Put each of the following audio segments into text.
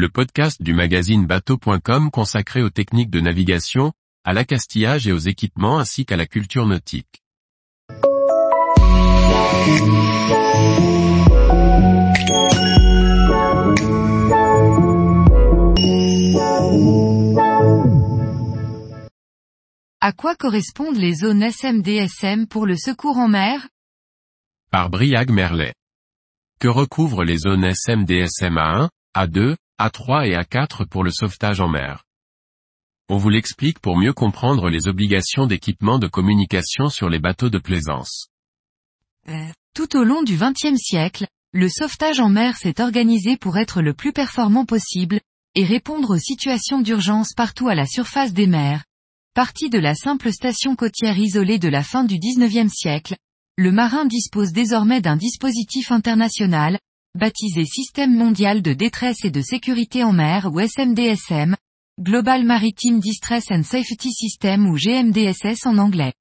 le podcast du magazine bateau.com consacré aux techniques de navigation, à l'accastillage et aux équipements ainsi qu'à la culture nautique. À quoi correspondent les zones SMDSM pour le secours en mer? Par Briag Merlet. Que recouvrent les zones SMDSM A1, A2, A3 et A4 pour le sauvetage en mer On vous l'explique pour mieux comprendre les obligations d'équipement de communication sur les bateaux de plaisance. Tout au long du XXe siècle, le sauvetage en mer s'est organisé pour être le plus performant possible, et répondre aux situations d'urgence partout à la surface des mers. Parti de la simple station côtière isolée de la fin du XIXe siècle, le marin dispose désormais d'un dispositif international, baptisé Système mondial de détresse et de sécurité en mer ou SMDSM, Global Maritime Distress and Safety System ou GMDSS en anglais.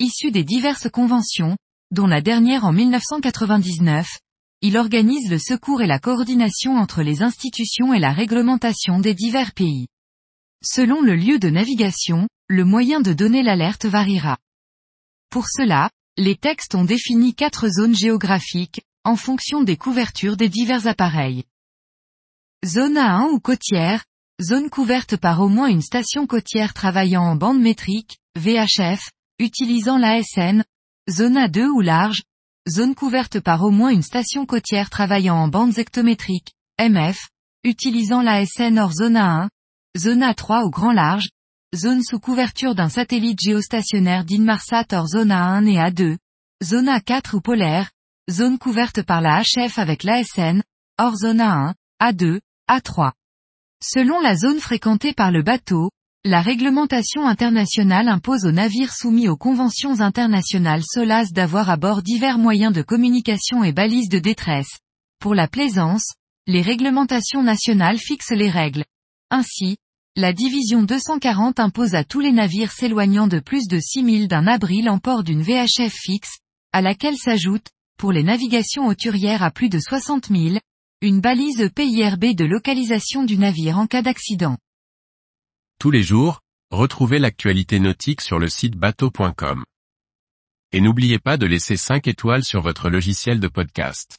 Issu des diverses conventions, dont la dernière en 1999, il organise le secours et la coordination entre les institutions et la réglementation des divers pays. Selon le lieu de navigation, le moyen de donner l'alerte variera. Pour cela, les textes ont défini quatre zones géographiques, en fonction des couvertures des divers appareils. Zone A1 ou côtière, zone couverte par au moins une station côtière travaillant en bande métrique, VHF, utilisant l'ASN, zone A2 ou large, zone couverte par au moins une station côtière travaillant en bande hectométriques, MF, utilisant l'ASN hors zone A1, zone A3 ou grand large, zone sous couverture d'un satellite géostationnaire d'Inmarsat hors zone A1 et A2, zone A4 ou polaire, zone couverte par la HF avec l'ASN, hors zone A1, A2, A3. Selon la zone fréquentée par le bateau, la réglementation internationale impose aux navires soumis aux conventions internationales SOLAS d'avoir à bord divers moyens de communication et balises de détresse. Pour la plaisance, les réglementations nationales fixent les règles. Ainsi, la division 240 impose à tous les navires s'éloignant de plus de 6000 d'un abri l'emport d'une VHF fixe, à laquelle s'ajoute, pour les navigations auturières à plus de 60 000, une balise PIRB de localisation du navire en cas d'accident. Tous les jours, retrouvez l'actualité nautique sur le site bateau.com. Et n'oubliez pas de laisser 5 étoiles sur votre logiciel de podcast.